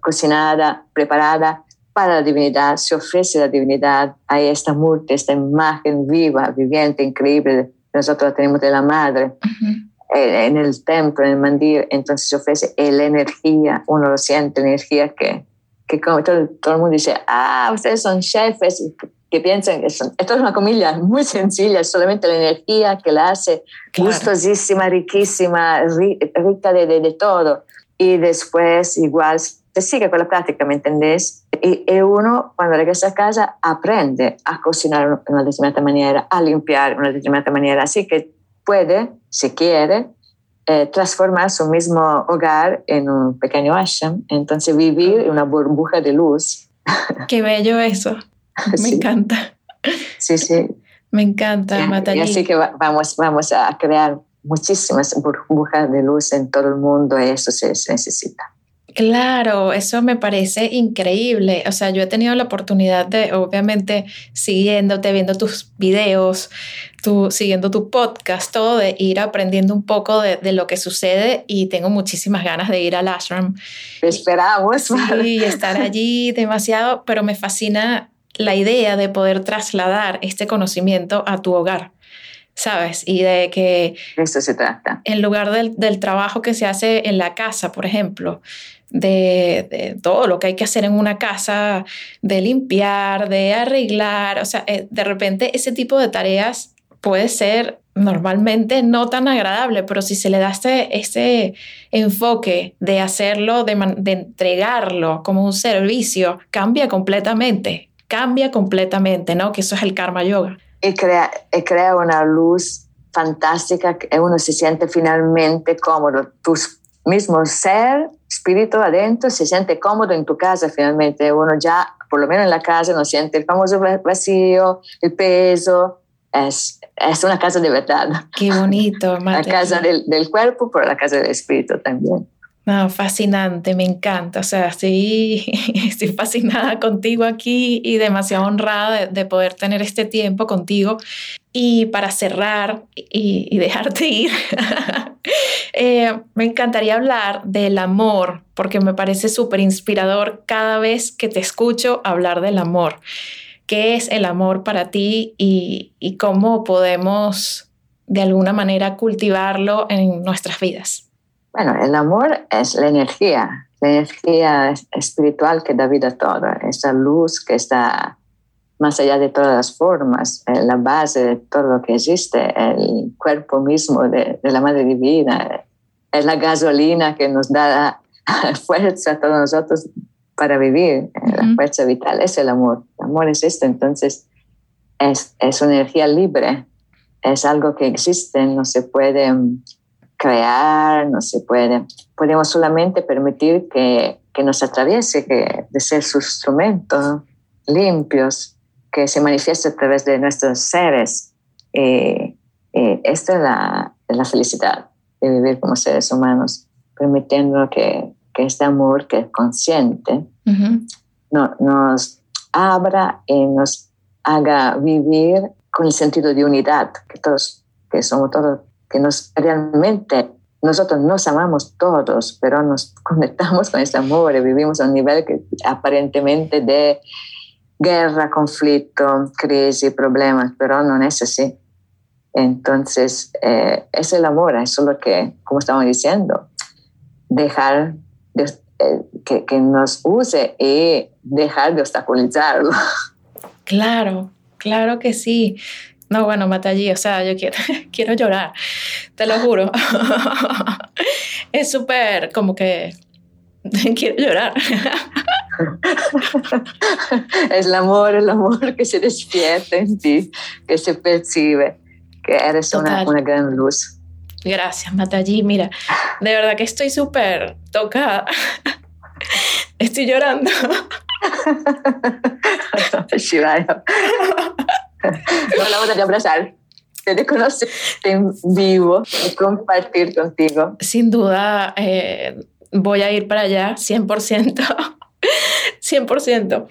cocinada, preparada para la divinidad, se ofrece a la divinidad, hay esta murti, esta imagen viva, viviente, increíble, nosotros la tenemos de la madre. En el templo, en el mandir, entonces se ofrece la energía, uno lo siente, energía que, que como todo, todo, el mundo dice, ah, ustedes son chefes, que piensan que esto es una comida muy sencilla, solamente la energía que la hace gustosísima, riquísima, rica de, de, de, todo. Y después igual se sigue con la práctica, ¿me entendés? Y, y, uno cuando regresa a casa aprende a cocinar de una determinada manera, a limpiar de una determinada manera, así que puede, si quiere, eh, transformar su mismo hogar en un pequeño ashram, entonces vivir en una burbuja de luz. (laughs) Qué bello eso. Me encanta. Sí, sí. Me encanta, Y así que vamos, vamos a crear muchísimas burbujas de luz en todo el mundo y eso se necesita. Claro, eso me parece increíble. O sea, yo he tenido la oportunidad de, obviamente, siguiéndote, viendo tus videos, tu, siguiendo tu podcast, todo, de ir aprendiendo un poco de, de, lo que sucede y tengo muchísimas ganas de ir al ashram. Esperamos. Sí, y estar allí demasiado, pero me fascina la idea de poder trasladar este conocimiento a tu hogar. ¿sabes? Y de que... Eso se trata. En lugar del, del, trabajo que se hace en la casa, por ejemplo, de, todo lo que hay que hacer en una casa, de limpiar, de arreglar, o sea, eh, de repente ese tipo de tareas puede ser normalmente no tan agradable, pero si se le da este, este enfoque de hacerlo, de, de entregarlo como un servicio, cambia completamente, cambia completamente, ¿no? Que eso es el karma yoga. Y crea, y crea una luz fantástica uno se siente finalmente cómodo. Tu mismo ser espíritu adentro se siente cómodo en tu casa finalmente. Uno ya, por lo menos en la casa, no siente el famoso vacío, el peso. Es, es una casa de verdad. Qué bonito. (laughs) la casa del, del, cuerpo, pero la casa del espíritu también. No, fascinante, me encanta. O sea, (laughs) estoy, estoy fascinada contigo aquí y demasiado honrada de, de poder tener este tiempo contigo. Y para cerrar y, y dejarte ir, (laughs) eh, me encantaría hablar del amor, porque me parece súper inspirador cada vez que te escucho hablar del amor. ¿Qué es el amor para ti y, y cómo podemos de alguna manera cultivarlo en nuestras vidas? Bueno, el amor es la energía, la energía espiritual que da vida a todo, esa luz que está más allá de todas las formas, la base de todo lo que existe, el cuerpo mismo de, la Madre Divina, es la gasolina que nos da (laughs) fuerza a todos nosotros para vivir, la fuerza vital, es el amor. El amor es esto, entonces es, es una energía libre, es algo que existe, no se puede crear, no se puede. Podemos solamente permitir que, que nos atraviese, que de ser sus instrumentos limpios, que se manifieste a través de nuestros seres. Eh, eh, esta es la, la, felicidad. de vivir como seres humanos, permitiendo que, que este amor que es consciente no, nos abra y nos haga vivir con el sentido de unidad, que todos, que somos todos, que nos realmente nosotros nos amamos todos, pero nos (laughs) conectamos con este amor y vivimos a un nivel que aparentemente de guerra, conflicto, crisis, problemas, pero no es así. Entonces, eh, es el amor, es lo que, como estamos diciendo, dejar eh, que, que, nos use y dejar de obstaculizarlo. Claro, claro que sí. No, bueno, allí, o sea, yo quiero, (laughs) quiero llorar, te lo juro. (laughs) es súper como que (laughs) quiero llorar. es el amor, el amor que se despierta en ti, que se percibe, que eres una, una, gran luz. Gracias, Matallí. Mira, de verdad que estoy súper tocada. Estoy llorando. No la voy a abrazar. Te conocer en vivo y compartir contigo. Sin duda, eh, voy a ir para allá, 100%. 100%.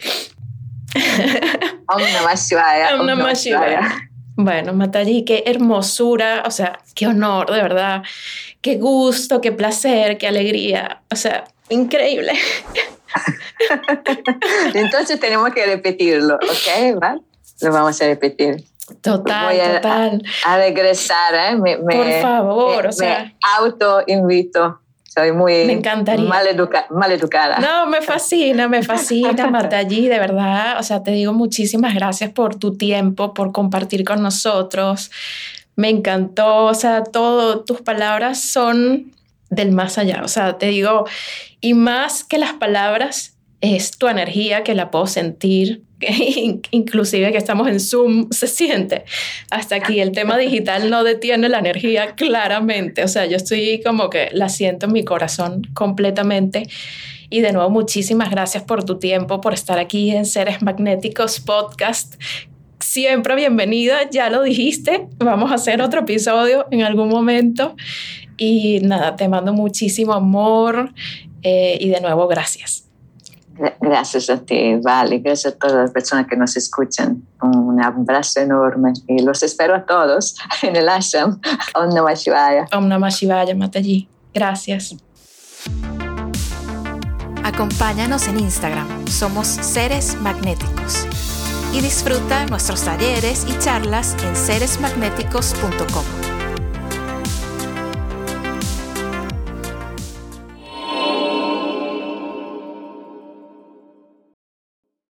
Om Namah Shivaya. Om Namah Shivaya. Bueno, Matallí, qué hermosura, o sea, qué honor, de verdad, qué gusto, qué placer, qué alegría, o sea, increíble. (laughs) Entonces tenemos que repetirlo, ¿ok? ¿Va? Lo vamos a repetir. Total, total. A, regresar, ¿eh? Me, Por favor, o sea. Me auto invito. Soy muy me encantaría. Mal, educada. No, me fascina, me fascina, (laughs) Marta allí, de verdad. O sea, te digo muchísimas gracias por tu tiempo, por compartir con nosotros. Me encantó, o sea, todo, tus palabras son del más allá. O sea, te digo, y más que las palabras, es tu energía que la puedo sentir, (laughs) inclusive que estamos en Zoom, se siente. Hasta aquí el tema digital no detiene la energía claramente, o sea, yo estoy como que la siento en mi corazón completamente. Y de nuevo, muchísimas gracias por tu tiempo, por estar aquí en Seres Magnéticos Podcast. Siempre bienvenida, ya lo dijiste, vamos a hacer otro episodio en algún momento. Y nada, te mando muchísimo amor eh, y de nuevo, gracias. Gracias a ti, Vale. Gracias a todas las personas que nos escuchan. Un abrazo enorme y los espero a todos (laughs) en el ashram. Om Namah Shivaya. Om Namah Shivaya, Mataji. Gracias. Acompáñanos en Instagram. Somos Seres Magnéticos. Y disfruta nuestros talleres y charlas en seresmagnéticos.com.